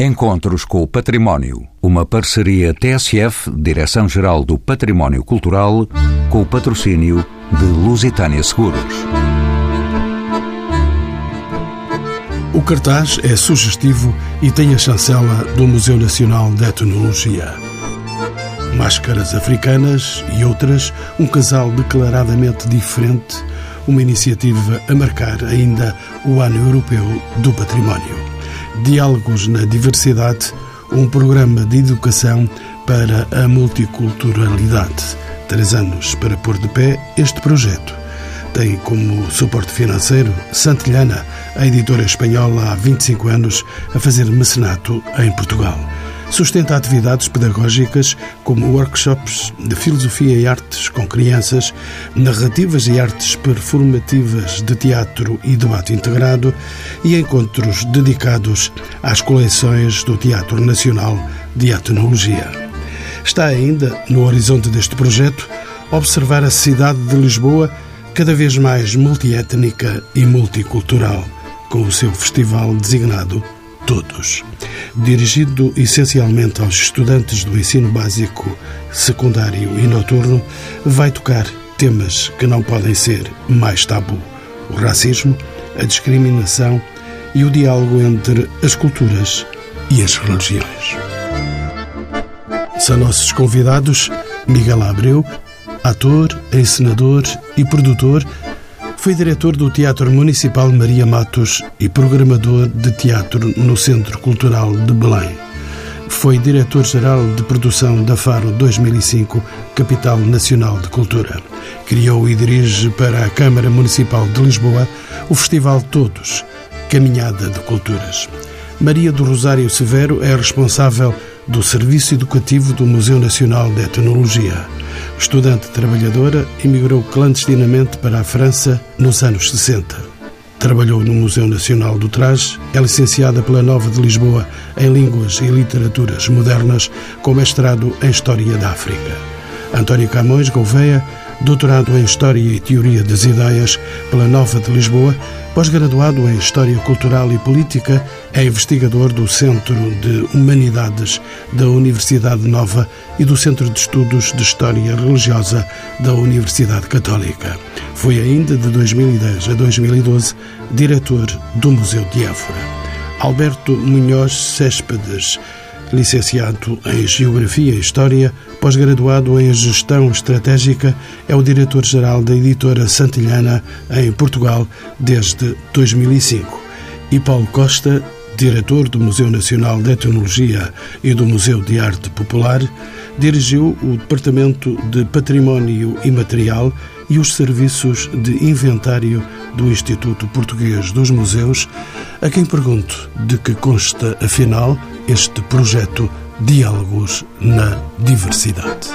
Encontros com o Património. Uma parceria TSF, Direção-Geral do Património Cultural, com o patrocínio de Lusitânia Seguros. O cartaz é sugestivo e tem a chancela do Museu Nacional de Etnologia. Máscaras africanas e outras, um casal declaradamente diferente, uma iniciativa a marcar ainda o Ano Europeu do Património. Diálogos na Diversidade, um programa de educação para a multiculturalidade. Três anos para pôr de pé este projeto. Tem como suporte financeiro Santilhana, a editora espanhola há 25 anos a fazer mecenato em Portugal sustenta atividades pedagógicas como workshops de filosofia e artes com crianças, narrativas e artes performativas de teatro e debate integrado e encontros dedicados às coleções do Teatro Nacional de Etnologia. Está ainda, no horizonte deste projeto, observar a cidade de Lisboa cada vez mais multiétnica e multicultural, com o seu festival designado Todos dirigido essencialmente aos estudantes do ensino básico, secundário e noturno, vai tocar temas que não podem ser mais tabu: o racismo, a discriminação e o diálogo entre as culturas e as religiões. São nossos convidados Miguel Abreu, ator, encenador e produtor foi diretor do Teatro Municipal Maria Matos e programador de teatro no Centro Cultural de Belém. Foi diretor-geral de produção da Faro 2005, Capital Nacional de Cultura. Criou e dirige para a Câmara Municipal de Lisboa o Festival Todos, Caminhada de Culturas. Maria do Rosário Severo é responsável do Serviço Educativo do Museu Nacional de Etnologia. Estudante trabalhadora, emigrou clandestinamente para a França nos anos 60. Trabalhou no Museu Nacional do Traje, é licenciada pela Nova de Lisboa em Línguas e Literaturas Modernas, com mestrado em História da África. António Camões Gouveia doutorado em História e Teoria das Ideias pela Nova de Lisboa, pós-graduado em História Cultural e Política, é investigador do Centro de Humanidades da Universidade Nova e do Centro de Estudos de História Religiosa da Universidade Católica. Foi ainda de 2010 a 2012 diretor do Museu de Évora. Alberto Munhoz Céspedes Licenciado em Geografia e História, pós-graduado em Gestão Estratégica, é o diretor-geral da editora Santilhana em Portugal desde 2005. E Paulo Costa, diretor do Museu Nacional de Etnologia e do Museu de Arte Popular, dirigiu o Departamento de Património Imaterial e os serviços de inventário do Instituto Português dos Museus, a quem pergunto de que consta, afinal, este projeto Diálogos na Diversidade.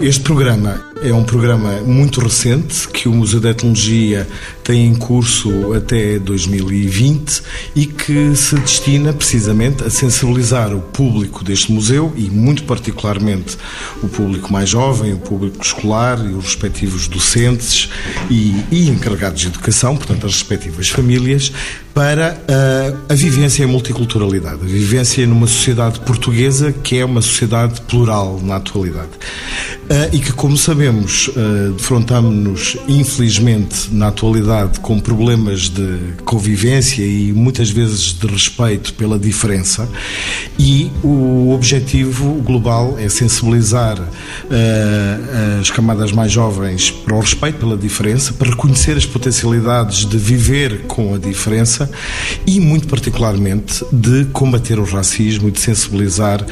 Este programa é um programa muito recente que o Museu de Etnologia tem em curso até 2020 e que se destina precisamente a sensibilizar o público deste museu e, muito particularmente, o público mais jovem, o público escolar e os respectivos docentes e, e encarregados de educação, portanto, as respectivas famílias, para a, a vivência e a multiculturalidade, a vivência numa sociedade portuguesa que é uma sociedade plural na atualidade. Uh, e que, como sabemos, uh, defrontamos-nos, infelizmente, na atualidade, com problemas de convivência e muitas vezes de respeito pela diferença, e o objetivo global é sensibilizar uh, as camadas mais jovens para o respeito pela diferença, para reconhecer as potencialidades de viver com a diferença e, muito particularmente, de combater o racismo e de sensibilizar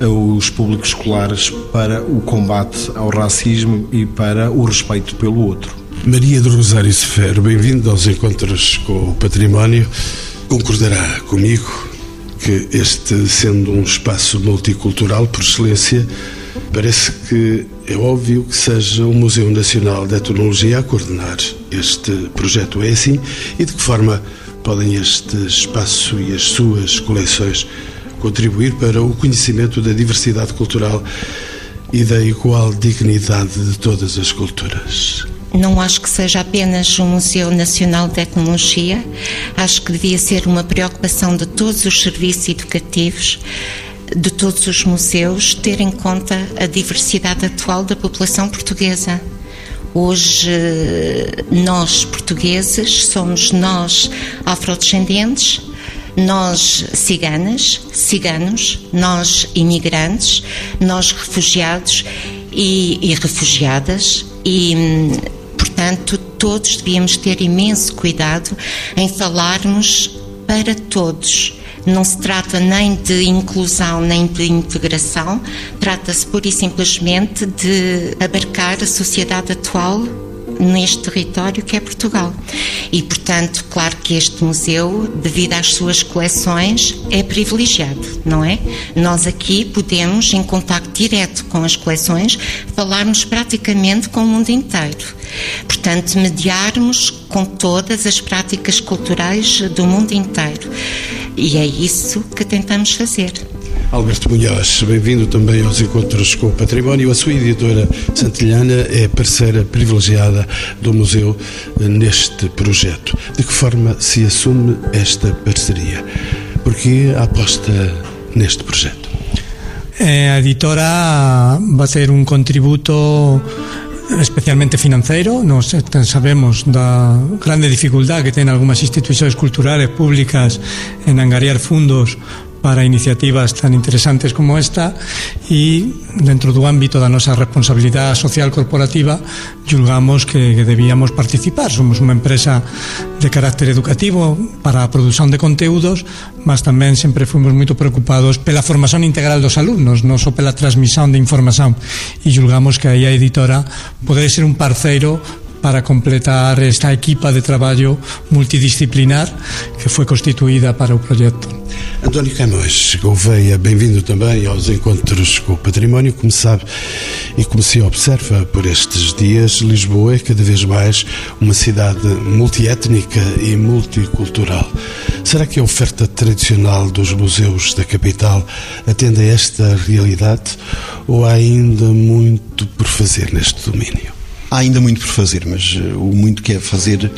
os públicos escolares para o combate ao racismo e para o respeito pelo outro. Maria do Rosário Sefero, bem-vindo aos Encontros com o Património. Concordará comigo que este, sendo um espaço multicultural por excelência, parece que é óbvio que seja o Museu Nacional de Etnologia a coordenar este projeto. É assim? E de que forma podem este espaço e as suas coleções contribuir para o conhecimento da diversidade cultural e da igual dignidade de todas as culturas. não acho que seja apenas um Museu Nacional de Tecnologia, acho que devia ser uma preocupação de todos os serviços educativos, de todos os museus, ter em conta a diversidade atual da população portuguesa. Hoje, nós portugueses somos nós afrodescendentes, nós ciganas, ciganos, nós imigrantes, nós refugiados e, e refugiadas e portanto todos devíamos ter imenso cuidado em falarmos para todos. Não se trata nem de inclusão nem de integração, trata-se pura e simplesmente de abarcar a sociedade atual neste território que é Portugal. E, portanto, claro que este museu, devido às suas coleções, é privilegiado, não é? Nós aqui podemos, em contacto direto com as coleções, falarmos praticamente com o mundo inteiro. Portanto, mediarmos com todas as práticas culturais do mundo inteiro. E é isso que tentamos fazer. Alberto Munhoz, bem-vindo também aos Encontros com o Património. A sua editora Santilhana é parceira privilegiada do Museu neste projeto. De que forma se assume esta parceria? Porque a aposta neste projeto? Eh, a editora vai ter um contributo especialmente financeiro. Nos sabemos da grande dificultad que ten algunhas institucións culturales públicas en angariar fundos para iniciativas tan interesantes como esta e dentro do ámbito da nosa responsabilidade social corporativa julgamos que, que debíamos participar. Somos unha empresa de carácter educativo para a produción de conteúdos, mas tamén sempre fomos moito preocupados pela formación integral dos alumnos, non só pela transmisión de información e julgamos que aí a editora pode ser un parceiro para completar esta equipa de traballo multidisciplinar que foi constituída para o projeto. António Camões Gouveia, bem-vindo também aos Encontros com o Património. Como sabe e como se observa por estes dias, Lisboa é cada vez mais uma cidade multiétnica e multicultural. Será que a oferta tradicional dos museus da capital atende a esta realidade ou há ainda muito por fazer neste domínio? Há ainda muito por fazer, mas uh, o muito que é fazer,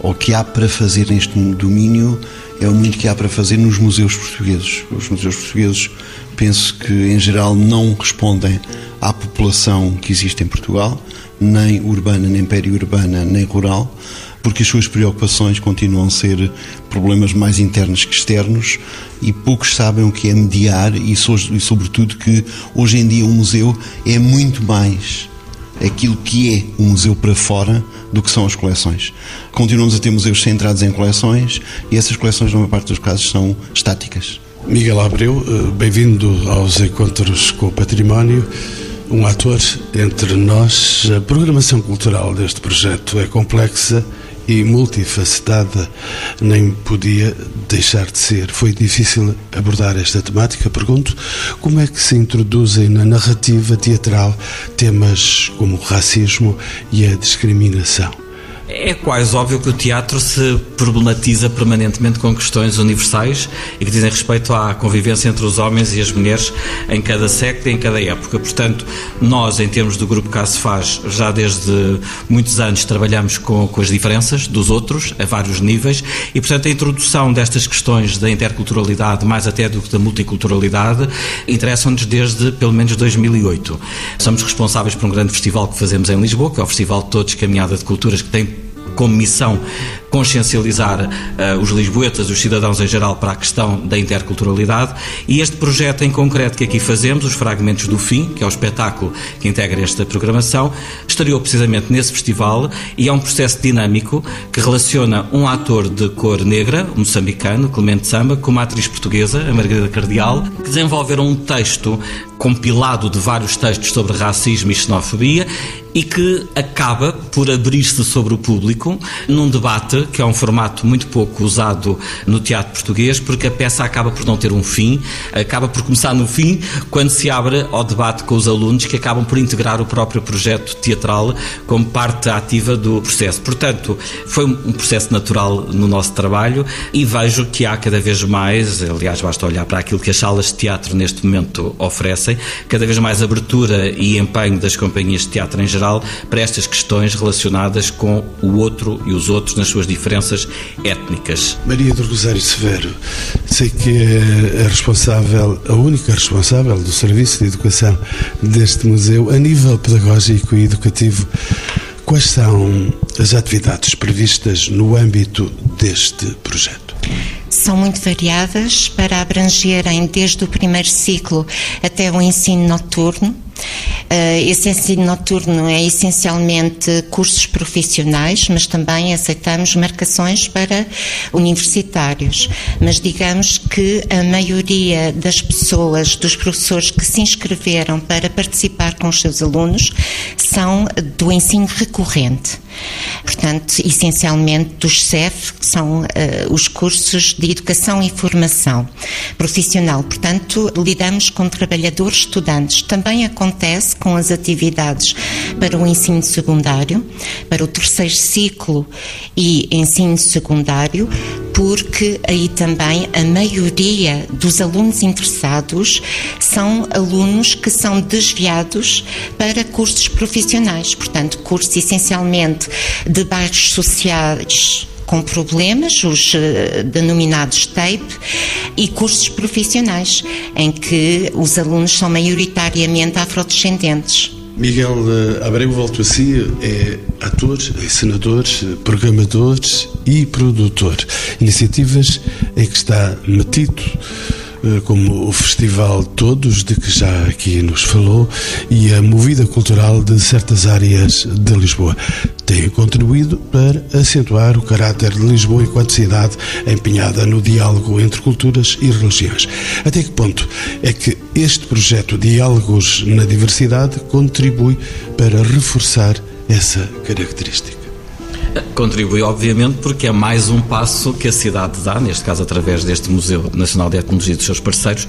ou que há para fazer neste domínio, é o muito que há para fazer nos museus portugueses. Os museus portugueses, penso que em geral não respondem à população que existe em Portugal, nem urbana, nem periurbana, nem rural, porque as suas preocupações continuam a ser problemas mais internos que externos e poucos sabem o que é mediar e, sobretudo, que hoje em dia um museu é muito mais aquilo que é o museu para fora do que são as coleções. Continuamos a ter museus centrados em coleções e essas coleções, na maior parte dos casos, são estáticas. Miguel Abreu, eh, bem-vindo aos Encontros com o Património. Um ator entre nós. A programação cultural deste projeto é complexa e multifacetada, nem podia deixar de ser. Foi difícil abordar esta temática. Pergunto como é que se introduzem na narrativa teatral temas como o racismo e a discriminação. É quase óbvio que o teatro se problematiza permanentemente com questões universais e que dizem respeito à convivência entre os homens e as mulheres em cada século e em cada época. Portanto, nós, em termos do grupo Caso Faz, já desde muitos anos trabalhamos com, com as diferenças dos outros, a vários níveis, e, portanto, a introdução destas questões da interculturalidade, mais até do que da multiculturalidade, interessam-nos desde pelo menos 2008. Somos responsáveis por um grande festival que fazemos em Lisboa, que é o Festival Todos Caminhada de Culturas, que tem como missão consciencializar uh, os lisboetas, os cidadãos em geral, para a questão da interculturalidade. E este projeto em concreto que aqui fazemos, os Fragmentos do Fim, que é o espetáculo que integra esta programação, estreou precisamente nesse festival e é um processo dinâmico que relaciona um ator de cor negra, moçambicano, Clemente Samba, com uma atriz portuguesa, a Margarida Cardial, que desenvolveram um texto compilado de vários textos sobre racismo e xenofobia e que acaba por abrir-se sobre o público num debate que é um formato muito pouco usado no teatro português, porque a peça acaba por não ter um fim, acaba por começar no fim, quando se abre ao debate com os alunos que acabam por integrar o próprio projeto teatral como parte ativa do processo. Portanto, foi um processo natural no nosso trabalho e vejo que há cada vez mais, aliás, basta olhar para aquilo que as salas de teatro neste momento oferecem, cada vez mais abertura e empenho das companhias de teatro em geral para estas questões relacionadas com o outro e os outros nas suas diferenças étnicas. Maria do Rosário Severo, sei que é a responsável, a única responsável do Serviço de Educação deste museu a nível pedagógico e educativo. Quais são as atividades previstas no âmbito deste projeto? São muito variadas para abrangerem desde o primeiro ciclo até o ensino noturno Uh, esse ensino noturno é essencialmente cursos profissionais, mas também aceitamos marcações para universitários. Mas digamos que a maioria das pessoas, dos professores que se inscreveram para participar com os seus alunos, são do ensino recorrente. Portanto, essencialmente dos CEF, que são uh, os cursos de educação e formação profissional. Portanto, lidamos com trabalhadores estudantes. Também acontece com as atividades para o ensino secundário, para o terceiro ciclo e ensino secundário, porque aí também a maioria dos alunos interessados são alunos que são desviados para cursos profissionais, portanto, cursos essencialmente de bairros sociais com problemas, os uh, denominados TAPE, e cursos profissionais, em que os alunos são maioritariamente afrodescendentes. Miguel eh, Abreu, volto a si, é ator, encenador, programador e produtor. Iniciativas em que está metido como o festival Todos, de que já aqui nos falou, e a movida cultural de certas áreas de Lisboa. Tem contribuído para acentuar o caráter de Lisboa enquanto cidade empenhada no diálogo entre culturas e religiões. Até que ponto é que este projeto Diálogos na Diversidade contribui para reforçar essa característica? Contribui, obviamente, porque é mais um passo que a cidade dá, neste caso através deste Museu Nacional de Etnologia e dos seus parceiros,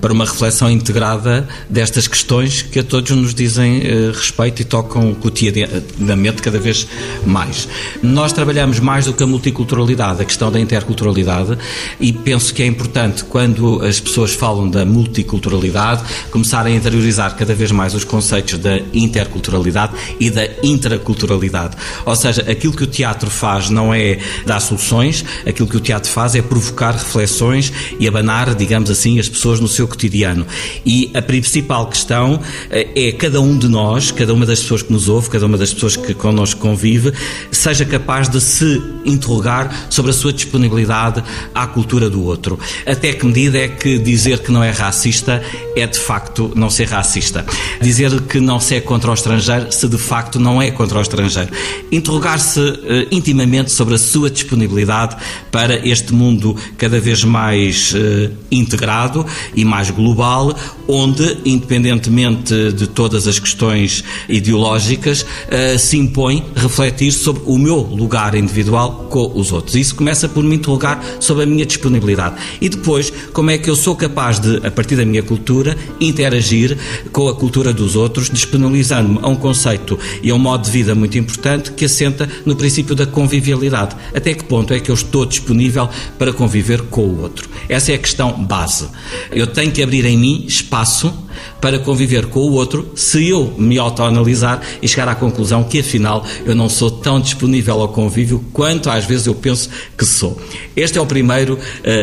para uma reflexão integrada destas questões que a todos nos dizem eh, respeito e tocam cotidianamente cada vez mais. Nós trabalhamos mais do que a multiculturalidade, a questão da interculturalidade, e penso que é importante, quando as pessoas falam da multiculturalidade, começarem a interiorizar cada vez mais os conceitos da interculturalidade e da intraculturalidade. Ou seja, aquilo que o teatro faz não é dar soluções, aquilo que o teatro faz é provocar reflexões e abanar, digamos assim, as pessoas no seu cotidiano. E a principal questão eh, é cada um de nós, cada uma das pessoas que nos ouve, cada uma das pessoas que connosco convive, seja capaz de se interrogar sobre a sua disponibilidade à cultura do outro. Até que medida é que dizer que não é racista é de facto não ser racista? Dizer que não se é contra o estrangeiro se de facto não é contra o estrangeiro. Interrogar-se uh, intimamente sobre a sua disponibilidade para este mundo cada vez mais uh, integrado e mais global, onde, independentemente de todas as questões ideológicas, uh, se impõe refletir sobre o meu lugar individual com os outros. Isso começa por me interrogar sobre a minha disponibilidade. E depois, como é que eu sou capaz de, a partir da minha cultura, interagir com a cultura dos outros, disponibilizando-me a um conceito e a um modo de vida muito importante que assenta no princípio da convivialidade. Até que ponto é que eu estou disponível para conviver com o outro? Essa é a questão base. Eu tenho que abrir em mim espaço para conviver com o outro se eu me autoanalisar e chegar à conclusão que afinal eu não sou tão disponível ao convívio quanto às vezes eu penso que sou. Este é o primeiro uh,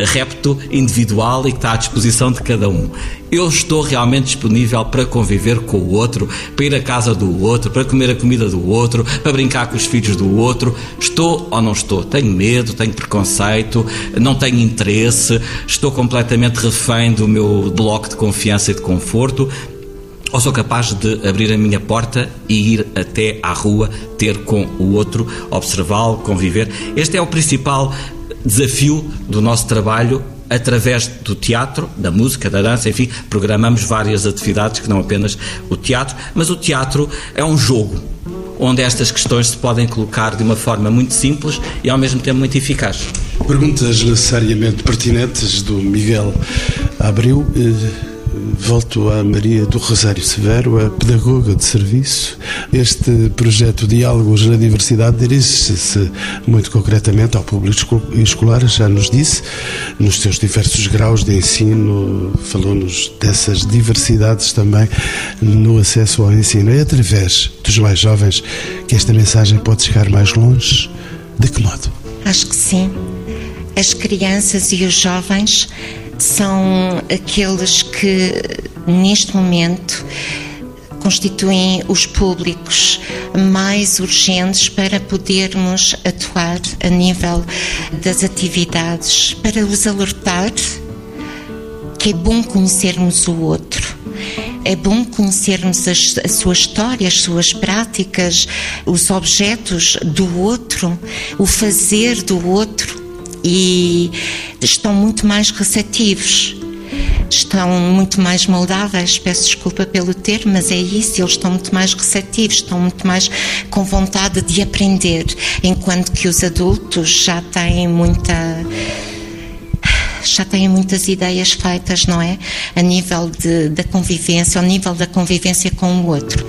repto individual e que está à disposição de cada um. Eu estou realmente disponível para conviver com o outro, para ir à casa do outro, para comer a comida do outro, para brincar com os filhos do outro. Estou ou não estou? Tenho medo, tenho preconceito, não tenho interesse, estou completamente refém do meu bloco de confiança e de conforto ou sou capaz de abrir a minha porta e ir até à rua, ter com o outro, observá-lo, conviver. Este é o principal desafio do nosso trabalho através do teatro, da música, da dança, enfim, programamos várias atividades que não apenas o teatro, mas o teatro é um jogo. onde estas questões se podem colocar de uma forma muito simples e ao mesmo tempo muito eficaz. Perguntas necessariamente pertinentes do Miguel Abreu. Volto à Maria do Rosário Severo, a pedagoga de serviço. Este projeto Diálogos na Diversidade dirige-se muito concretamente ao público escolar, já nos disse, nos seus diversos graus de ensino, falou-nos dessas diversidades também no acesso ao ensino. É através dos mais jovens que esta mensagem pode chegar mais longe? De que modo? Acho que sim. As crianças e os jovens são aqueles que, neste momento, constituem os públicos mais urgentes para podermos atuar a nível das atividades, para os alertar que é bom conhecermos o outro. É bom conhecermos as, a sua história, as suas práticas, os objetos do outro, o fazer do outro e estão muito mais receptivos. Estão muito mais moldáveis, peço desculpa pelo termo, mas é isso, eles estão muito mais receptivos, estão muito mais com vontade de aprender, enquanto que os adultos já têm muita já têm muitas ideias feitas, não é? A nível de, da convivência, ao nível da convivência com o outro.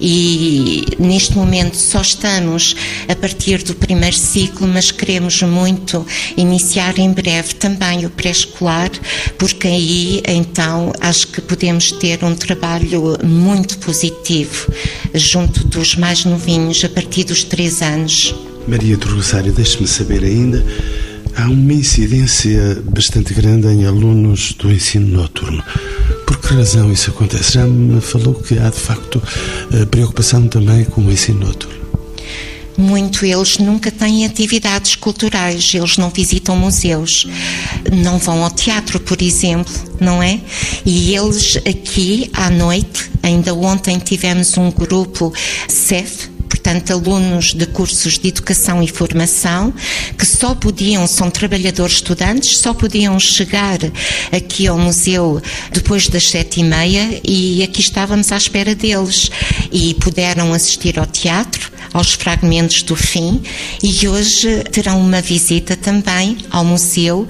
E neste momento só estamos a partir do primeiro ciclo, mas queremos muito iniciar em breve também o pré-escolar, porque aí então acho que podemos ter um trabalho muito positivo junto dos mais novinhos a partir dos três anos. Maria do Rosário, deixe-me saber ainda há uma incidência bastante grande em alunos do ensino noturno. Por que razão isso acontece? Já me falou que há de facto preocupação também com o ensino noturno. Muito eles nunca têm atividades culturais, eles não visitam museus, não vão ao teatro, por exemplo, não é? E eles aqui à noite, ainda ontem tivemos um grupo CEF, portanto, alunos de cursos de educação e formação que só podiam, são trabalhadores estudantes, só podiam chegar aqui ao museu depois das sete e meia e aqui estávamos à espera deles. E puderam assistir ao teatro aos fragmentos do fim e hoje terão uma visita também ao museu,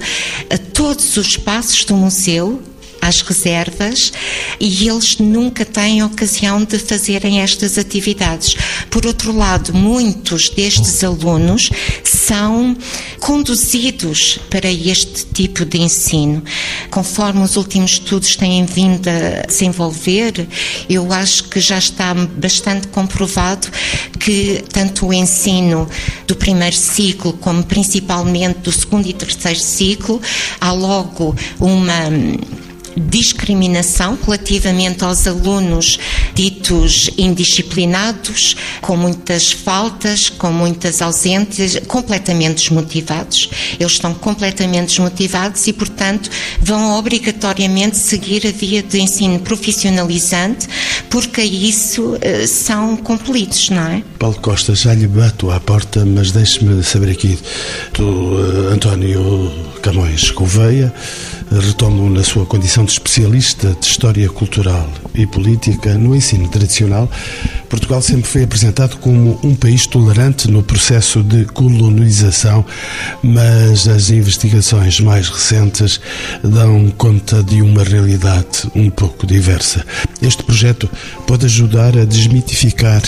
a todos os espaços do museu às reservas e eles nunca têm ocasião de fazerem estas atividades. Por outro lado, muitos destes alunos são conduzidos para este tipo de ensino. Conforme os últimos estudos têm vindo a desenvolver, eu acho que já está bastante comprovado que tanto o ensino do primeiro ciclo, como principalmente do segundo e terceiro ciclo, há logo uma discriminação relativamente aos alunos ditos indisciplinados, com muitas faltas, com muitas ausências, completamente desmotivados. Eles estão completamente desmotivados e, portanto, vão obrigatoriamente seguir a via de ensino profissionalizante, porque isso eh, são compelidos, não é? Paulo Costa, já lhe bato à porta, mas deixe-me saber aqui do uh, António Camões Gouveia retomo na sua condição de especialista de História Cultural e Política no ensino tradicional, Portugal sempre foi apresentado como um país tolerante no processo de colonização, mas as investigações mais recentes dão conta de uma realidade um pouco diversa. Este projeto pode ajudar a desmitificar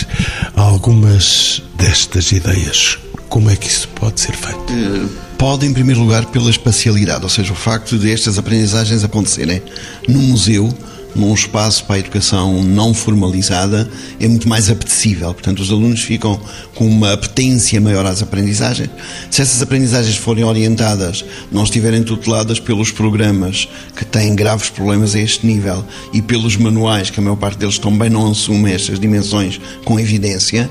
algumas destas ideias. Como é que isso pode ser feito? Pode, em primeiro lugar, pela espacialidade, ou seja, o facto de estas aprendizagens acontecerem num museu, num espaço para a educação não formalizada, é muito mais apetecível. Portanto, os alunos ficam com uma apetência maior às aprendizagens. Se essas aprendizagens forem orientadas, não estiverem tuteladas pelos programas que têm graves problemas a este nível e pelos manuais, que a maior parte deles também não assumem estas dimensões com evidência,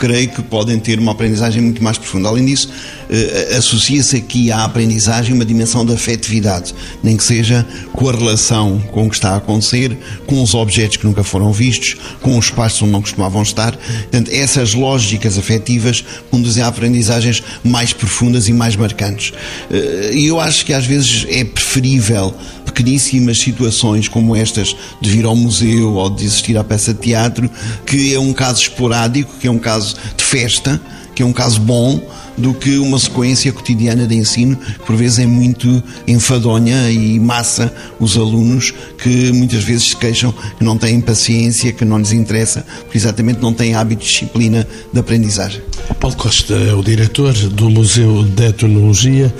creio que podem ter uma aprendizagem muito mais profunda. Além disso, eh, associa-se aqui à aprendizagem uma dimensão de afetividade, nem que seja com a relação com o que está a acontecer, com os objetos que nunca foram vistos, com os espaços onde não costumavam estar. Portanto, essas lógicas afetivas conduzem a aprendizagens mais profundas e mais marcantes. Eh, E eu acho que às vezes é preferível pequeníssimas situações como estas de vir ao museu ou de assistir à peça de teatro, que é um caso esporádico, que é um caso de festa, que é um caso bom, do que uma sequência cotidiana de ensino, que por vezes é muito enfadonha e massa os alunos que muitas vezes se queixam que não têm paciência, que não lhes interessa, porque exatamente não têm hábito de disciplina de aprendizagem. Paulo Costa é o diretor do Museu de Etnologia.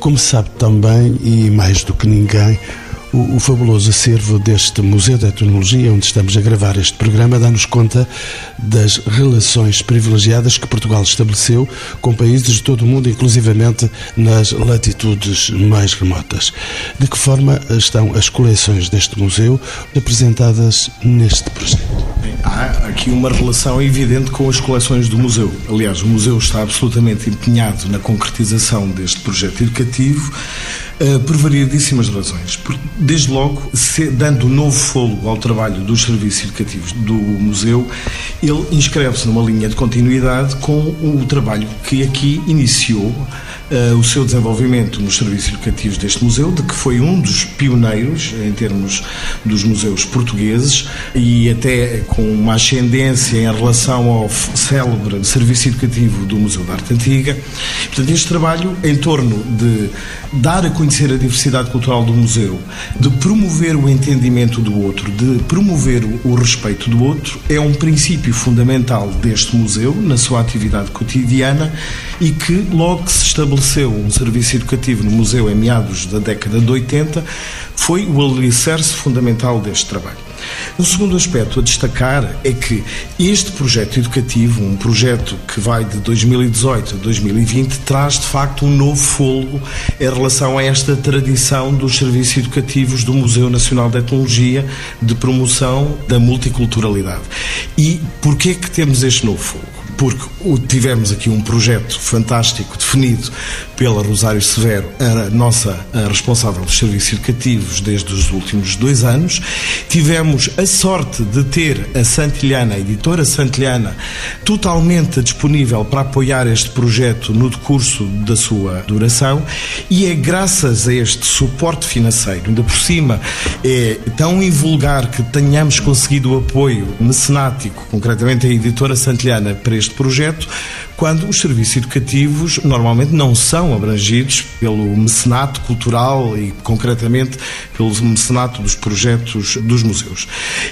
Como sabe também, e mais do que ninguém, o, o, fabuloso acervo deste Museu de Etnologia, onde estamos a gravar este programa, dá-nos conta das relações privilegiadas que Portugal estabeleceu com países de todo o mundo, inclusivamente nas latitudes mais remotas. De que forma estão as coleções deste museu apresentadas neste projeto? Há aqui uma relação evidente com as coleções do museu. Aliás, o museu está absolutamente empenhado na concretização deste projeto educativo por variedíssimas razões. Desde logo, dando novo fôlego ao trabalho dos serviços educativos do museu, ele inscreve-se numa linha de continuidade com o trabalho que aqui iniciou uh, o seu desenvolvimento nos serviços educativos deste museu, de que foi um dos pioneiros em termos dos museus portugueses e até com uma ascendência em relação ao célebre serviço educativo do Museu da Arte Antiga. Portanto, este trabalho em torno de dar a conhecer a diversidade cultural do museu, de promover o entendimento do outro, de promover o respeito do outro, é um princípio fundamental deste museu na sua atividade cotidiana e que logo que se estabeleceu um serviço educativo no museu em meados da década de 80 foi o alicerce fundamental deste trabalho. O segundo aspecto a destacar é que este projeto educativo, um projeto que vai de 2018 a 2020, traz de facto um novo fôlego em relação a esta tradição dos serviços educativos do Museu Nacional de Etnologia de promoção da multiculturalidade. E porquê que temos este novo fôlego? Porque tivemos aqui um projeto fantástico definido pela Rosário Severo, a nossa a responsável dos serviços educativos desde os últimos dois anos. Tivemos a sorte de ter a Santilhana, a editora Santilhana, totalmente disponível para apoiar este projeto no decurso da sua duração e é graças a este suporte financeiro, ainda por cima é tão invulgar que tenhamos conseguido o apoio mecenático, concretamente a editora Santilhana, para este projeto, quando os serviços educativos normalmente não são abrangidos pelo mecenato cultural e, concretamente, pelo mecenato dos projetos dos museus.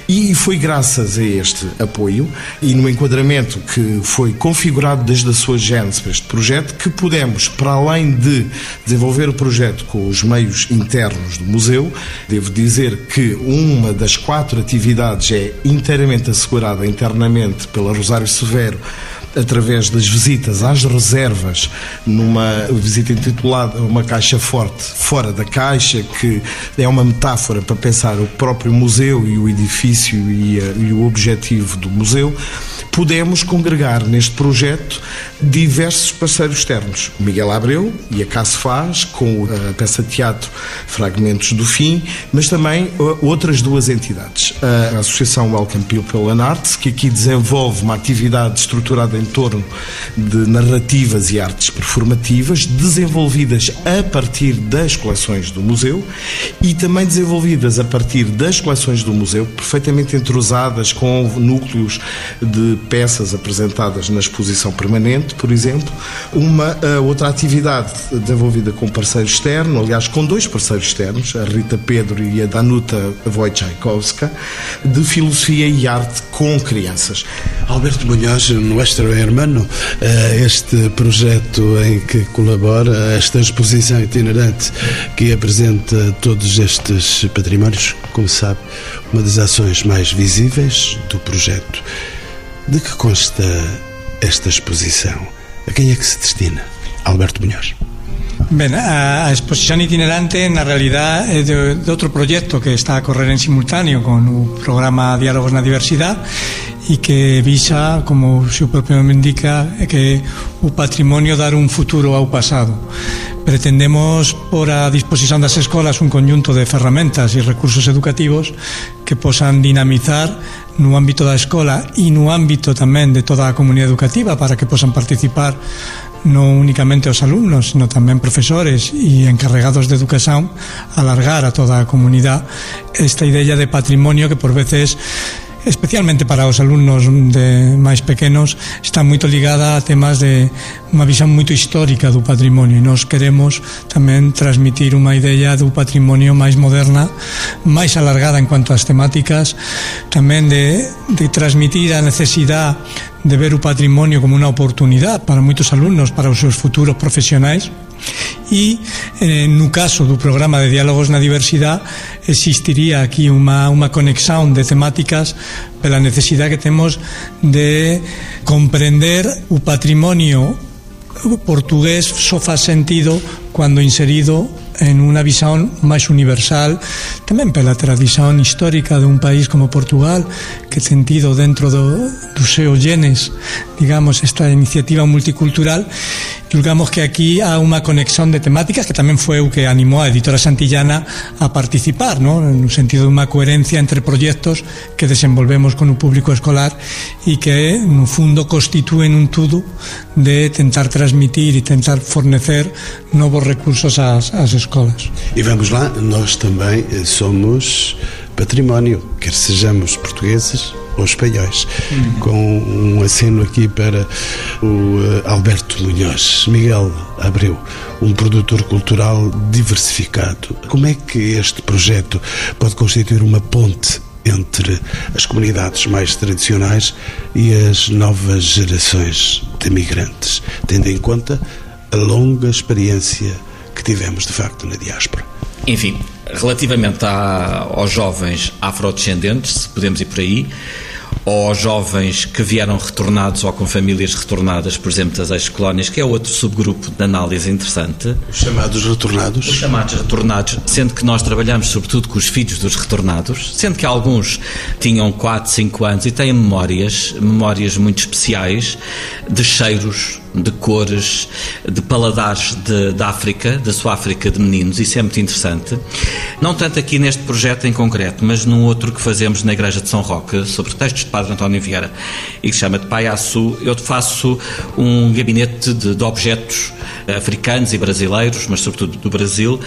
E foi graças a este apoio e no enquadramento que foi configurado desde a sua gênese para este projeto que pudemos, para além de desenvolver o projeto com os meios internos do museu, devo dizer que uma das quatro atividades é inteiramente assegurada internamente pela Rosário Severo através das visitas às reservas, numa visita intitulada Uma Caixa Forte Fora da Caixa, que é uma metáfora para pensar o próprio museu e o edifício e, e o objetivo do museu, pudemos congregar neste projeto diversos parceiros externos. O Miguel Abreu e a Caso Faz, com a peça de teatro Fragmentos do Fim, mas também outras duas entidades. A Associação Welcome People and Arts, que aqui desenvolve uma atividade estruturada em torno de narrativas e artes performativas desenvolvidas a partir das coleções do museu e também desenvolvidas a partir das coleções do museu, perfeitamente entrosadas com núcleos de peças apresentadas na exposição permanente, por exemplo. Uma outra atividade desenvolvida com parceiro externo, aliás, com dois parceiros externos, a Rita Pedro e a Danuta Wojciechowska, de filosofia e arte com crianças. Alberto Munhoz, no Extra Hermano, eh, este projeto em que colabora, esta exposição itinerante que apresenta todos estes patrimónios, como sabe, uma das ações mais visíveis do projeto. De que consta esta exposição? A quem é que se destina? Alberto Munhoz. Ben, a, exposición itinerante na realidad é de, de outro proxecto que está a correr en simultáneo con o programa Diálogos na Diversidade e que visa, como o seu propio nome indica, que o patrimonio dar un futuro ao pasado. Pretendemos por a disposición das escolas un conjunto de ferramentas e recursos educativos que posan dinamizar no ámbito da escola e no ámbito tamén de toda a comunidade educativa para que posan participar non únicamente os alumnos, sino tamén profesores e encarregados de educación alargar a toda a comunidade esta idea de patrimonio que por veces especialmente para os alumnos de máis pequenos, está moito ligada a temas de unha visión moito histórica do patrimonio. E nós queremos tamén transmitir unha idea do patrimonio máis moderna, máis alargada en cuanto ás temáticas, tamén de, de transmitir a necesidade de ver o patrimonio como unha oportunidade para moitos alumnos, para os seus futuros profesionais, e eh, no caso do programa de Diálogos na Diversidade existiría aquí unha, unha conexión de temáticas pela necesidade que temos de comprender o patrimonio portugués só faz sentido cando inserido en unha visión máis universal tamén pela tradición histórica de un país como Portugal que sentido dentro do, do seu genes digamos esta iniciativa multicultural Julgamos que aquí há unha conexión de temáticas que tamén foi o que animou a editora Santillana a participar, ¿no? no sentido de unha coherencia entre proxectos que desenvolvemos con o público escolar e que no fundo constitúen un todo de tentar transmitir e tentar fornecer novos recursos ás, ás escolas. E vamos lá, nós também eh, somos património, quer sejamos portugueses ou espanhóis, uhum. com um aceno aqui para o eh, Alberto Munhoz. Miguel Abreu, um produtor cultural diversificado. Como é que este projeto pode constituir uma ponte entre as comunidades mais tradicionais e as novas gerações de migrantes, tendo em conta a longa experiência que tivemos de facto na diáspora? Enfim, relativamente a, aos jovens afrodescendentes, se podemos ir por aí, ou aos jovens que vieram retornados ou com famílias retornadas, por exemplo, das ex-colónias, que é outro subgrupo de análise interessante. Os chamados retornados? Os chamados retornados, sendo que nós trabalhamos sobretudo com os filhos dos retornados, sendo que alguns tinham 4, 5 anos e têm memórias, memórias muito especiais de cheiros, de cores, de paladares de, de África, da sua África de meninos, isso é muito interessante. Não tanto aqui neste projeto em concreto, mas num outro que fazemos na Igreja de São Roque, sobre textos de Padre António Vieira, e que se chama de Pai Açu, eu faço um gabinete de, de objetos africanos e brasileiros, mas sobretudo do Brasil,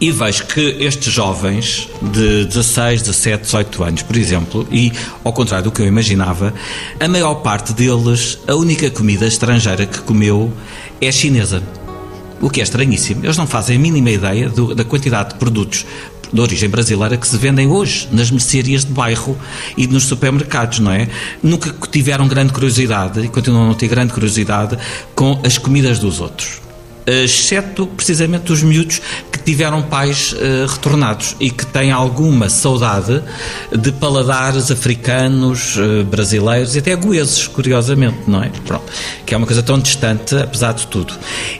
e vejo que estes jovens de 16, 17, 18 anos, por exemplo, e ao contrário do que eu imaginava, a maior parte deles, a única comida estrangeira que comeu é chinesa. O que é estranhíssimo. Eles não fazem a mínima ideia do, da quantidade de produtos de origem brasileira que se vendem hoje nas mercearias de bairro e nos supermercados, não é? Nunca tiveram grande curiosidade e continuam a não ter grande curiosidade com as comidas dos outros exceto precisamente os miúdos que tiveram pais uh, retornados e que têm alguma saudade de paladares africanos, uh, brasileiros e até goeses, curiosamente, não é? Pronto, que é uma coisa tão distante, apesar de tudo.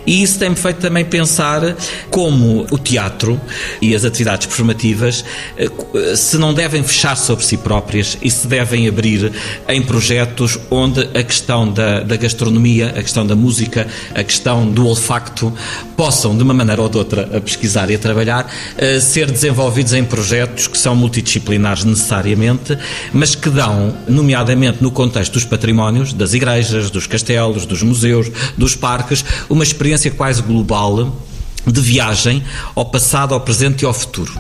E isso tem-me feito também pensar como o teatro e as atividades performativas uh, se não devem fechar sobre si próprias e se devem abrir em projetos onde a questão da, da gastronomia, a questão da música, a questão do olfacto facto possam, de uma maneira ou de outra, a pesquisar e a trabalhar, a ser desenvolvidos em projetos que são multidisciplinares necessariamente, mas que dão, nomeadamente no contexto dos patrimónios, das igrejas, dos castelos, dos museus, dos parques, uma experiência quase global de viagem ao passado, ao presente e ao futuro.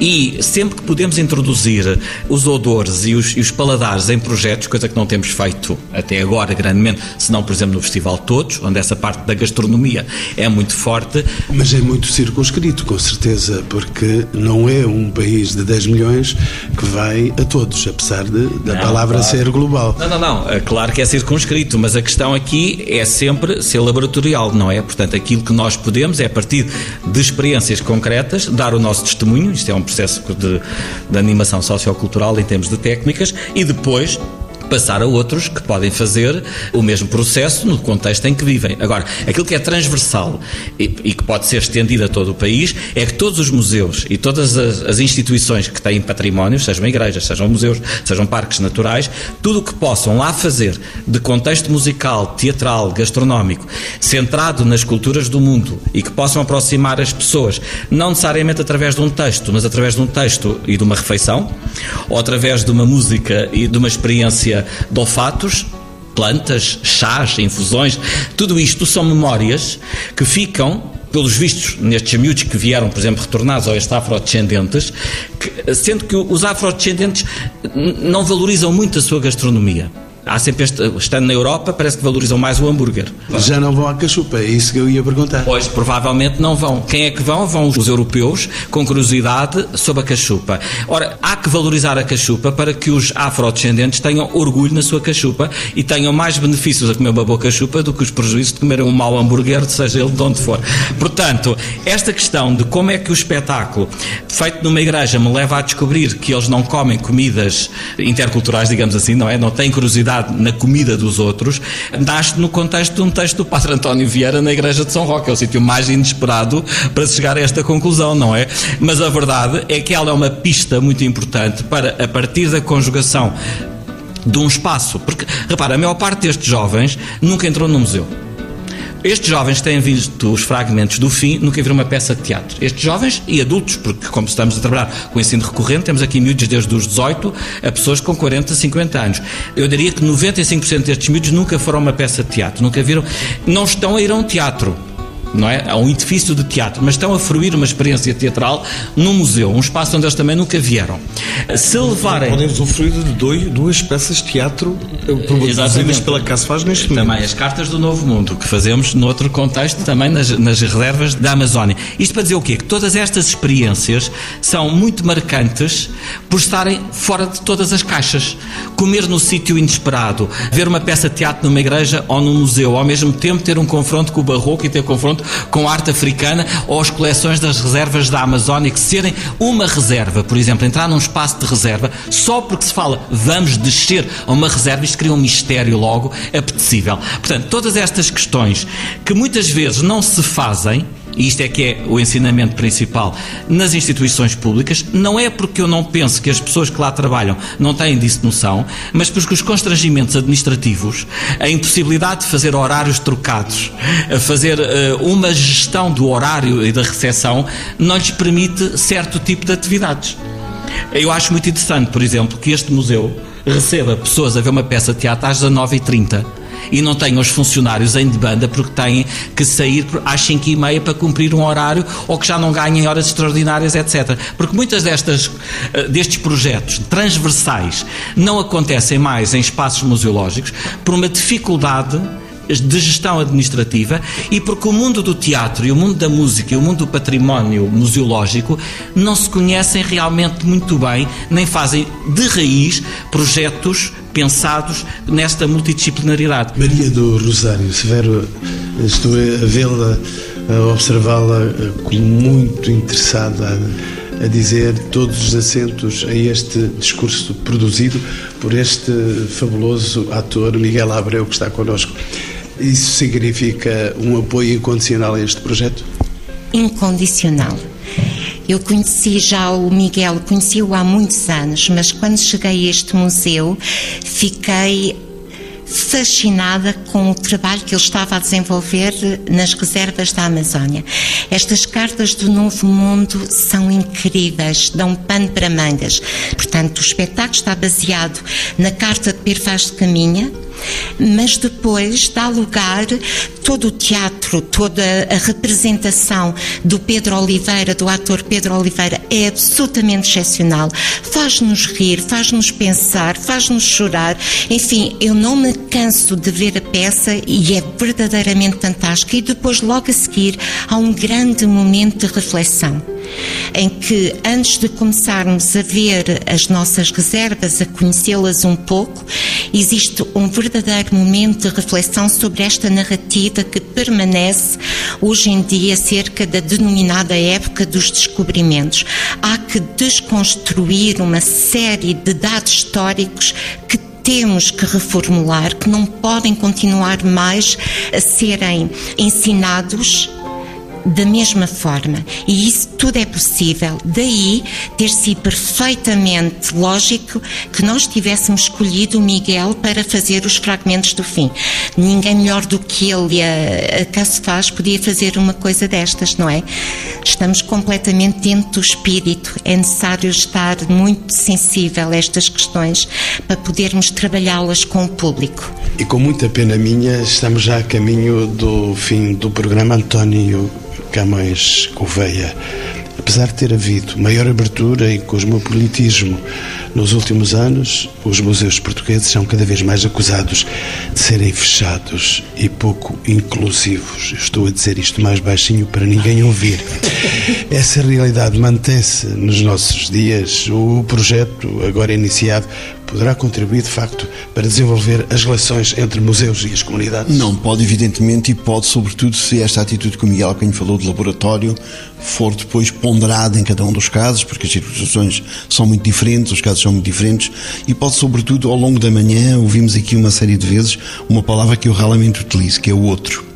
E sempre que podemos introduzir os odores e os, e os, paladares em projetos, coisa que não temos feito até agora grandemente, senão, por exemplo, no Festival Todos, onde essa parte da gastronomia é muito forte. Mas é muito circunscrito, com certeza, porque não é um país de 10 milhões que vai a todos, apesar de, da não, palavra claro. ser global. Não, não, não. É claro que é circunscrito, mas a questão aqui é sempre ser laboratorial, não é? Portanto, aquilo que nós podemos é, a partir de experiências concretas, dar o nosso testemunho isto é um processo de, de animação sociocultural em termos de técnicas, e depois passar a outros que podem fazer o mesmo processo no contexto em que vivem. Agora, aquilo que é transversal e, e que pode ser estendido a todo o país é que todos os museus e todas as, as instituições que têm patrimónios, sejam igrejas, sejam museus, sejam parques naturais, tudo o que possam lá fazer de contexto musical, teatral, gastronómico, centrado nas culturas do mundo e que possam aproximar as pessoas, não necessariamente através de um texto, mas através de um texto e de uma refeição, ou através de uma música e de uma experiência de olfatos plantas, chás, infusões, tudo isto são memórias que ficam pelos vistos, nestes miúdos que vieram, por exemplo, retornados ao este afrodescendentes, que, sendo que os afrodescendentes não valorizam muito a sua gastronomia. Há sempre este, estando na Europa, parece que valorizam mais o hambúrguer. Já não vão à cachupa, é isso que eu ia perguntar. Pois, provavelmente não vão. Quem é que vão? Vão os europeus, com curiosidade sobre a cachupa. Ora, há que valorizar a cachupa para que os afrodescendentes tenham orgulho na sua cachupa e tenham mais benefícios a comer uma boa cachupa do que os prejuízos de comer um mau hambúrguer, seja ele de onde for. Portanto, esta questão de como é que o espetáculo feito numa igreja me leva a descobrir que eles não comem comidas interculturais, digamos assim, não é? Não têm curiosidade na comida dos outros, nasce no contexto de um texto do Padre António Vieira na Igreja de São Roque. É o sítio mais inesperado para se chegar a esta conclusão, não é? Mas a verdade é que ela é uma pista muito importante para, a partir da conjugação de um espaço. Porque, repara, a maior parte destes jovens nunca entrou no museu. Estes jovens têm visto os fragmentos do fim, nunca viram uma peça de teatro. Estes jovens e adultos, porque como estamos a trabalhar com ensino recorrente, temos aqui miúdos desde os 18 a pessoas com 40, 50 anos. Eu diria que 95% destes miúdos nunca foram uma peça de teatro, nunca viram, não estão a ir a um teatro não é? Há um edifício de teatro, mas estão a fruir uma experiência teatral num museu, um espaço onde eles também nunca vieram. Se levarem. Podem usufruir de dois, duas peças de teatro eh, produzidas pela Casa Faz neste momento. Também as cartas do Novo Mundo, que fazemos noutro contexto, também nas, nas reservas da Amazónia. Isto para dizer o quê? Que todas estas experiências são muito marcantes por estarem fora de todas as caixas. Comer no sítio inesperado, ver uma peça de teatro numa igreja ou num museu, ao mesmo tempo ter um confronto com o barroco e ter confronto com arte africana ou as coleções das reservas da Amazónia, que serem uma reserva, por exemplo, entrar num espaço de reserva, só porque se fala vamos descer a uma reserva, isto cria um mistério logo apetecível. Portanto, todas estas questões que muitas vezes não se fazem, e isto é que é o ensinamento principal nas instituições públicas, não é porque eu não penso que as pessoas que lá trabalham não têm disso noção, mas porque os constrangimentos administrativos, a impossibilidade de fazer horários trocados, a fazer uh, uma gestão do horário e da recepção, não lhes permite certo tipo de atividades. Eu acho muito interessante, por exemplo, que este museu receba pessoas a ver uma peça de teatro às 19h30 e não tenham os funcionários em demanda porque têm que sair às 5 e meia para cumprir um horário ou que já não ganhem horas extraordinárias, etc. Porque muitas destas, eh, destes projetos transversais não acontecem mais em espaços museológicos por uma dificuldade de gestão administrativa e porque o mundo do teatro e o mundo da música e o mundo do património museológico não se conhecem realmente muito bem, nem fazem de raiz projetos pensados nesta multidisciplinaridade. Maria do Rosário Severo, estou a vê-la, a observá-la como muito interessada a dizer todos os acentos a este discurso produzido por este fabuloso ator Miguel Abreu que está connosco. Isso significa um apoio incondicional a este projeto? Incondicional. Eu conheci já o Miguel, conheci-o há muitos anos, mas quando cheguei a este museu fiquei fascinada com o trabalho que ele estava a desenvolver nas reservas da Amazónia. Estas cartas do Novo Mundo são incríveis, dão pano para mangas. Portanto, o espetáculo está baseado na carta de Perfaz de Caminha, mas depois dá lugar todo o teatro, toda a representação do Pedro Oliveira, do ator Pedro Oliveira, é absolutamente excepcional. Faz-nos rir, faz-nos pensar, faz-nos chorar. Enfim, eu não me canso de ver a peça e é verdadeiramente fantástica. E depois, logo a seguir, há um grande momento de reflexão em que antes de começarmos a ver as nossas reservas, a conhecê-las um pouco, existe um verdadeiro momento de reflexão sobre esta narrativa que permanece hoje em dia cerca da denominada época dos descobrimentos. Há que desconstruir uma série de dados históricos que temos que reformular, que não podem continuar mais a serem ensinados da mesma forma. E isso tudo é possível. Daí ter sido perfeitamente lógico que nós tivéssemos escolhido o Miguel para fazer os fragmentos do fim. Ninguém melhor do que ele, a, a Faz, podia fazer uma coisa destas, não é? Estamos completamente dentro do espírito. É necessário estar muito sensível a estas questões para podermos trabalhá-las com o público. E com muita pena minha, estamos já a caminho do fim do programa António Camões Gouveia. Apesar de ter havido maior abertura e cosmopolitismo nos últimos anos, os museus portugueses são cada vez mais acusados de serem fechados e pouco inclusivos. estou a dizer isto mais baixinho para ninguém ouvir. Essa realidade mantém-se nos nossos dias. O projeto, agora iniciado, poderá contribuir, de facto, para desenvolver as relações entre museus e as comunidades? Não, pode, evidentemente, e pode, sobretudo, se esta atitude que o Miguel Canho falou de laboratório for depois ponderada em cada um dos casos, porque as situações são muito diferentes, os casos são muito diferentes, e pode, sobretudo, ao longo da manhã, ouvimos aqui uma série de vezes uma palavra que eu raramente utilizo, que é o outro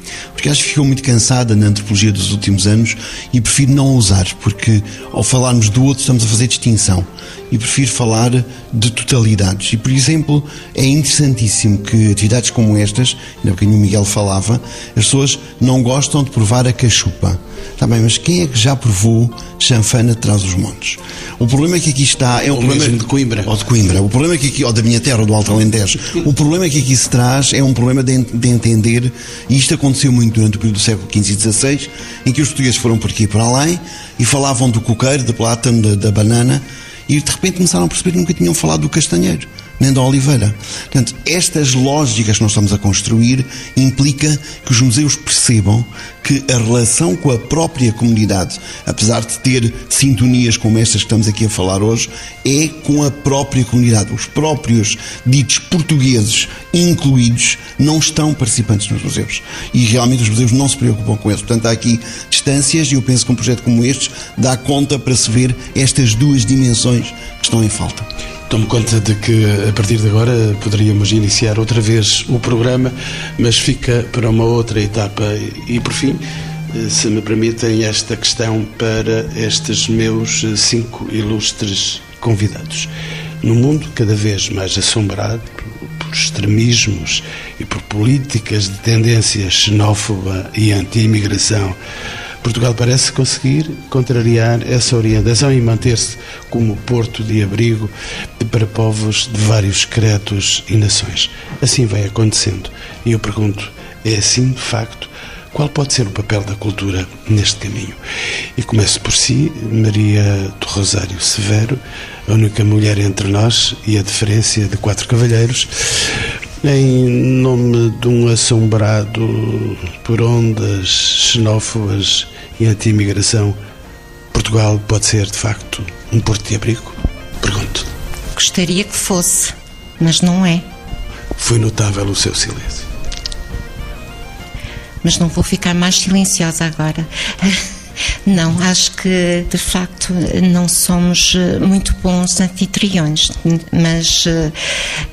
porque acho que ficou muito cansada na antropologia dos últimos anos e prefiro não usar, porque ao falarmos do outro estamos a fazer distinção e prefiro falar de totalidades. E, por exemplo, é interessantíssimo que atividades como estas, ainda bocadinho o Miguel falava, as pessoas não gostam de provar a cachupa. Está bem, mas quem é que já provou chanfana de trás dos montes? O problema é que aqui está... É um problema de Coimbra. Ou de Coimbra. O problema é que aqui, ou da minha terra, ou do Alto Alentejo. o problema é que aqui se traz é um problema de, de entender, e isto aconteceu muito durante o período do século XV e XVI, em que os portugueses foram por aqui e para além, e falavam do coqueiro, do plátano, da, da banana, e de repente começaram a perceber que nunca tinham falado do castanheiro nem da oliveira. Portanto, estas lógicas que nós estamos a construir implica que os museus percebam que a relação com a própria comunidade, apesar de ter sintonias como estas que estamos aqui a falar hoje, é com a própria comunidade. Os próprios ditos portugueses incluídos não estão participantes nos museus. E realmente os museus não se preocupam com isso. Portanto, há aqui distâncias e eu penso que um projeto como este dá conta para se ver estas duas dimensões que estão em falta. Tomo conta de que a partir de agora poderíamos iniciar outra vez o programa, mas fica para uma outra etapa. E por fim, se me permitem esta questão para estes meus cinco ilustres convidados. No mundo cada vez mais assombrado por extremismos e por políticas de tendência xenófoba e anti-imigração, Portugal parece conseguir contrariar essa orientação e manter-se como porto de abrigo para povos de vários credos e nações. Assim vai acontecendo. E eu pergunto: é assim de facto? Qual pode ser o papel da cultura neste caminho? E começo por si, Maria do Rosário Severo, a única mulher entre nós e a deferência de quatro cavalheiros. Em nome de um assombrado por ondas xenófobas e anti-imigração, Portugal pode ser, de facto, um porto de abrigo? Pergunto. Gostaria que fosse, mas não é. Foi notável o seu silêncio. Mas não vou ficar mais silenciosa agora. Não, acho que de facto não somos eh, muito bons anfitriões, mas uh,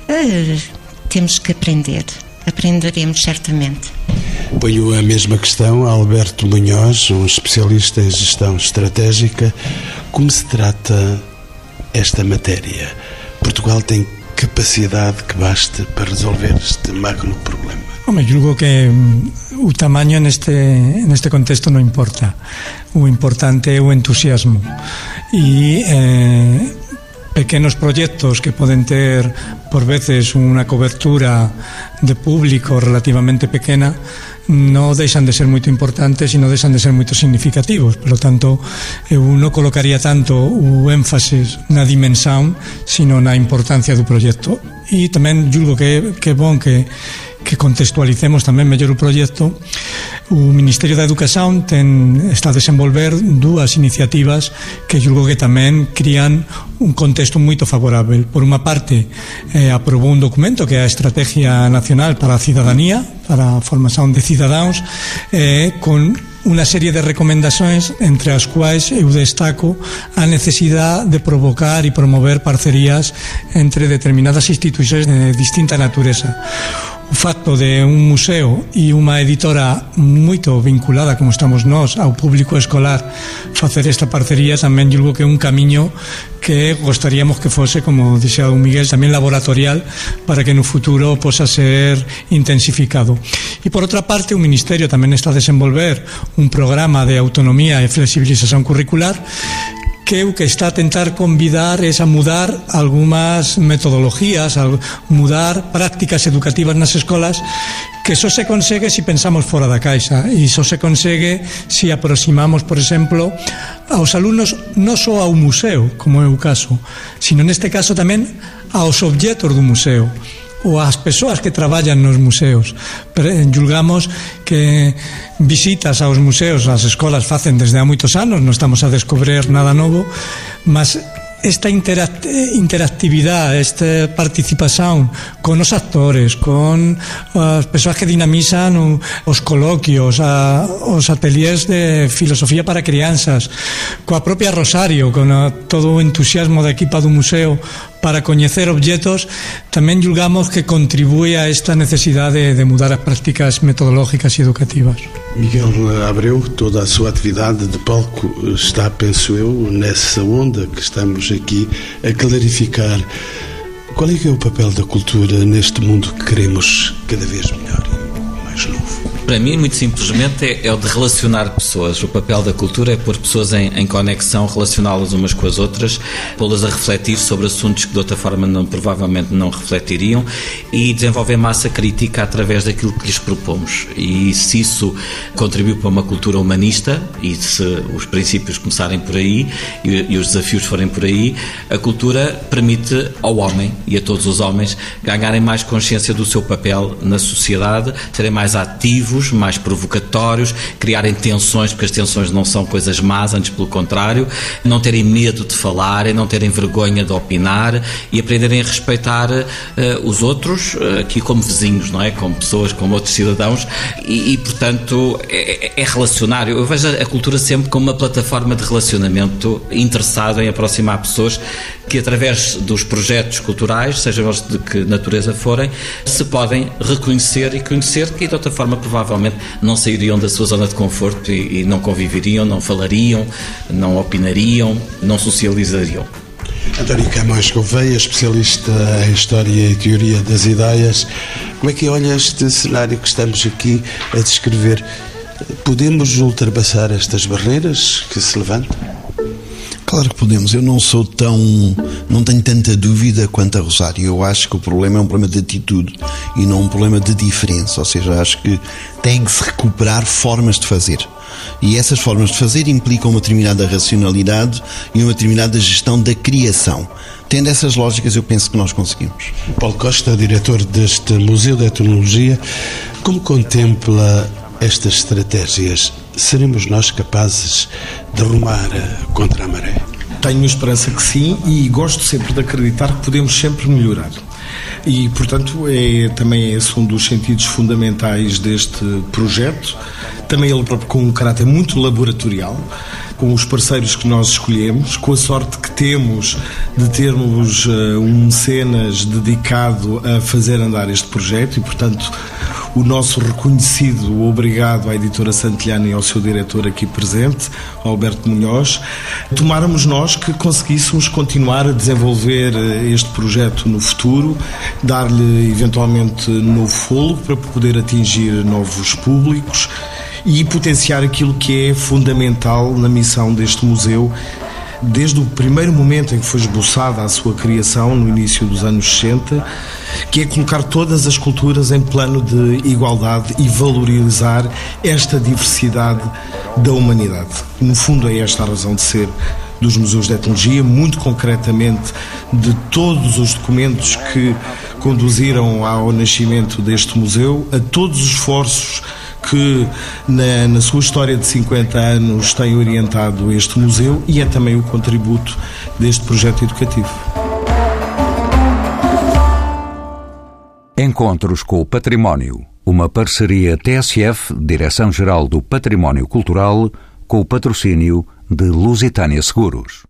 uh, temos que aprender. Aprenderemos certamente. Ponho a mesma questão a Alberto Munhoz, um especialista em gestão estratégica. Como se trata esta matéria? Portugal tem capacidade que baste para resolver este magno problema? Hombre, julgo que o tamaño neste, neste contexto non importa. O importante é o entusiasmo. E eh, pequenos proxectos que poden ter por veces unha cobertura de público relativamente pequena non deixan de ser moito importantes e non deixan de ser moito significativos. Polo tanto eu non colocaría tanto o énfasis na dimensión sino na importancia do proxecto. E tamén julgo que, que é bon que que contextualicemos tamén mellor o proxecto, o Ministerio da Educación ten, está a desenvolver dúas iniciativas que julgo que tamén crían un contexto moito favorável. Por unha parte, eh, aprobou un documento que é a Estrategia Nacional para a Cidadanía, para a formación de cidadáns, eh, con unha serie de recomendacións entre as quais eu destaco a necesidade de provocar e promover parcerías entre determinadas institucións de distinta natureza o facto de un museo e unha editora moito vinculada como estamos nós ao público escolar facer esta parcería tamén julgo que é un camiño que gostaríamos que fose como dixea un Miguel tamén laboratorial para que no futuro posa ser intensificado. E por outra parte o Ministerio tamén está a desenvolver un programa de autonomía e flexibilización curricular que o que está a tentar convidar é a mudar algunhas metodologías, a mudar prácticas educativas nas escolas que só se consegue se si pensamos fora da caixa e só se consegue se si aproximamos, por exemplo, aos alumnos non só ao museo, como é o caso, sino neste caso tamén aos objetos do museo ou as persoas que traballan nos museos. Julgamos que visitas aos museos as escolas facen desde há moitos anos, non estamos a descobrir nada novo, mas esta interactividade, esta participación con os actores, con as persoas que dinamizan os coloquios, a, os ateliers de filosofía para crianzas, coa propia Rosario, con a, todo o entusiasmo da equipa do museo para coñecer objetos, tamén julgamos que contribúe a esta necesidade de mudar as prácticas metodológicas e educativas. Miguel Abreu, toda a súa atividade de palco está, penso eu, nessa onda que estamos aqui a clarificar. Qual é que é o papel da cultura neste mundo que queremos cada vez melhor e mais novo? Para mim, muito simplesmente, é, é o de relacionar pessoas. O papel da cultura é pôr pessoas em, em conexão, relacioná-las umas com as outras, pô-las a refletir sobre assuntos que de outra forma não, provavelmente não refletiriam e desenvolver massa crítica através daquilo que lhes propomos. E se isso contribui para uma cultura humanista e se os princípios começarem por aí e, e os desafios forem por aí, a cultura permite ao homem e a todos os homens ganharem mais consciência do seu papel na sociedade, serem mais ativos mais provocatórios, criarem tensões, porque as tensões não são coisas más, antes pelo contrário, não terem medo de falar, não terem vergonha de opinar e aprenderem a respeitar uh, os outros, uh, aqui como vizinhos, não é? Como pessoas, como outros cidadãos e, e portanto, é, é, relacionar. Eu vejo a cultura sempre como uma plataforma de relacionamento interessado em aproximar pessoas que, através dos projetos culturais, sejam eles de que natureza forem, se podem reconhecer e conhecer que, de outra forma, provavelmente não sairiam da sua zona de conforto e, e não conviveriam, não falariam, não opinariam, não socializariam. António Camões Gouveia, especialista em História e Teoria das Ideias, como é que olha este cenário que estamos aqui a descrever? Podemos ultrapassar estas barreiras que se levantam? Claro que podemos. Eu não sou tão. não tenho tanta dúvida quanto a Rosário. Eu acho que o problema é um problema de atitude e não um problema de diferença. Ou seja, acho que tem que se recuperar formas de fazer. E essas formas de fazer implicam uma determinada racionalidade e uma determinada gestão da criação. Tendo essas lógicas, eu penso que nós conseguimos. Paulo Costa, diretor deste Museu de Etnologia, como contempla estas estratégias, seremos nós capazes de rumar contra a maré? Tenho esperança que sim e gosto sempre de acreditar que podemos sempre melhorar. E, portanto, é também esse um dos sentidos fundamentais deste projeto. Também ele próprio com um caráter muito laboratorial, com os parceiros que nós escolhemos, com a sorte que temos de termos uh, um mecenas dedicado a fazer andar este projeto e, portanto, o nosso reconhecido obrigado à editora Santilhana e ao seu diretor aqui presente, Alberto Munhoz, tomáramos nós que conseguíssemos continuar a desenvolver eh, este projeto no futuro, dar-lhe eventualmente novo fôlego para poder atingir novos públicos e potenciar aquilo que é fundamental na missão deste museu desde o primeiro momento em que foi esboçada a sua criação, no início dos anos 60, que é colocar todas as culturas em plano de igualdade e valorizar esta diversidade da humanidade. No fundo, é esta a razão de ser dos museus de etnologia, muito concretamente de todos os documentos que conduziram ao nascimento deste museu, a todos os esforços que na, na, sua história de 50 anos tem orientado este museu e é também o contributo deste projeto educativo. Encontros com o Património, uma parceria TSF, Direção-Geral do Património Cultural, com o patrocínio de Lusitânia Seguros.